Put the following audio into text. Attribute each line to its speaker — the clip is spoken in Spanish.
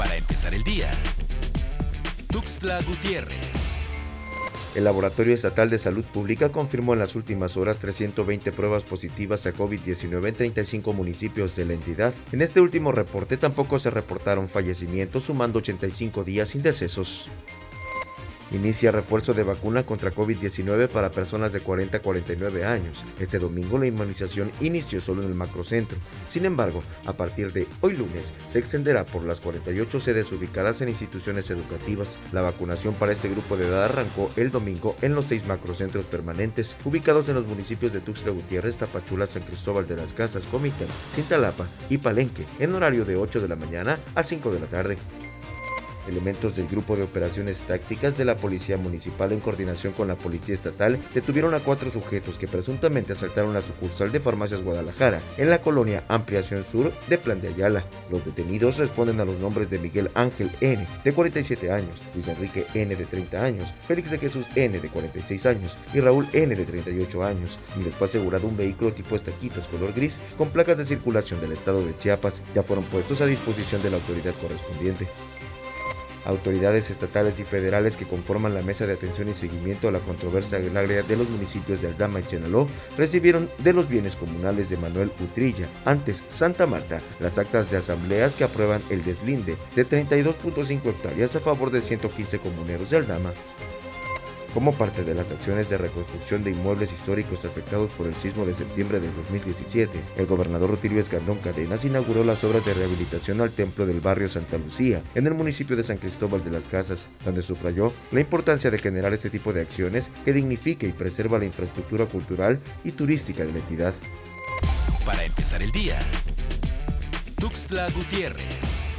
Speaker 1: Para empezar el día. Tuxtla Gutiérrez.
Speaker 2: El Laboratorio Estatal de Salud Pública confirmó en las últimas horas 320 pruebas positivas a COVID-19 en 35 municipios de la entidad. En este último reporte tampoco se reportaron fallecimientos, sumando 85 días sin decesos. Inicia refuerzo de vacuna contra COVID-19 para personas de 40 a 49 años. Este domingo la inmunización inició solo en el macrocentro. Sin embargo, a partir de hoy lunes se extenderá por las 48 sedes ubicadas en instituciones educativas. La vacunación para este grupo de edad arrancó el domingo en los seis macrocentros permanentes ubicados en los municipios de Tuxtla Gutiérrez, Tapachula, San Cristóbal de las Casas, Comitán, Cintalapa y Palenque en horario de 8 de la mañana a 5 de la tarde. Elementos del Grupo de Operaciones Tácticas de la Policía Municipal en coordinación con la Policía Estatal detuvieron a cuatro sujetos que presuntamente asaltaron la sucursal de Farmacias Guadalajara en la colonia Ampliación Sur de Plan de Ayala. Los detenidos responden a los nombres de Miguel Ángel N, de 47 años, Luis Enrique N, de 30 años, Félix de Jesús N, de 46 años y Raúl N, de 38 años, y les fue asegurado un vehículo tipo estaquitas color gris con placas de circulación del estado de Chiapas. Ya fueron puestos a disposición de la autoridad correspondiente. Autoridades estatales y federales que conforman la mesa de atención y seguimiento a la controversia agraria de los municipios de Aldama y Chenaló recibieron de los bienes comunales de Manuel Utrilla, antes Santa Marta, las actas de asambleas que aprueban el deslinde de 32.5 hectáreas a favor de 115 comuneros de Aldama como parte de las acciones de reconstrucción de inmuebles históricos afectados por el sismo de septiembre de 2017, el gobernador Rutilio Escandón Cadenas inauguró las obras de rehabilitación al templo del barrio Santa Lucía, en el municipio de San Cristóbal de las Casas, donde subrayó la importancia de generar este tipo de acciones que dignifique y preserva la infraestructura cultural y turística de la entidad.
Speaker 1: Para empezar el día, Tuxtla Gutiérrez.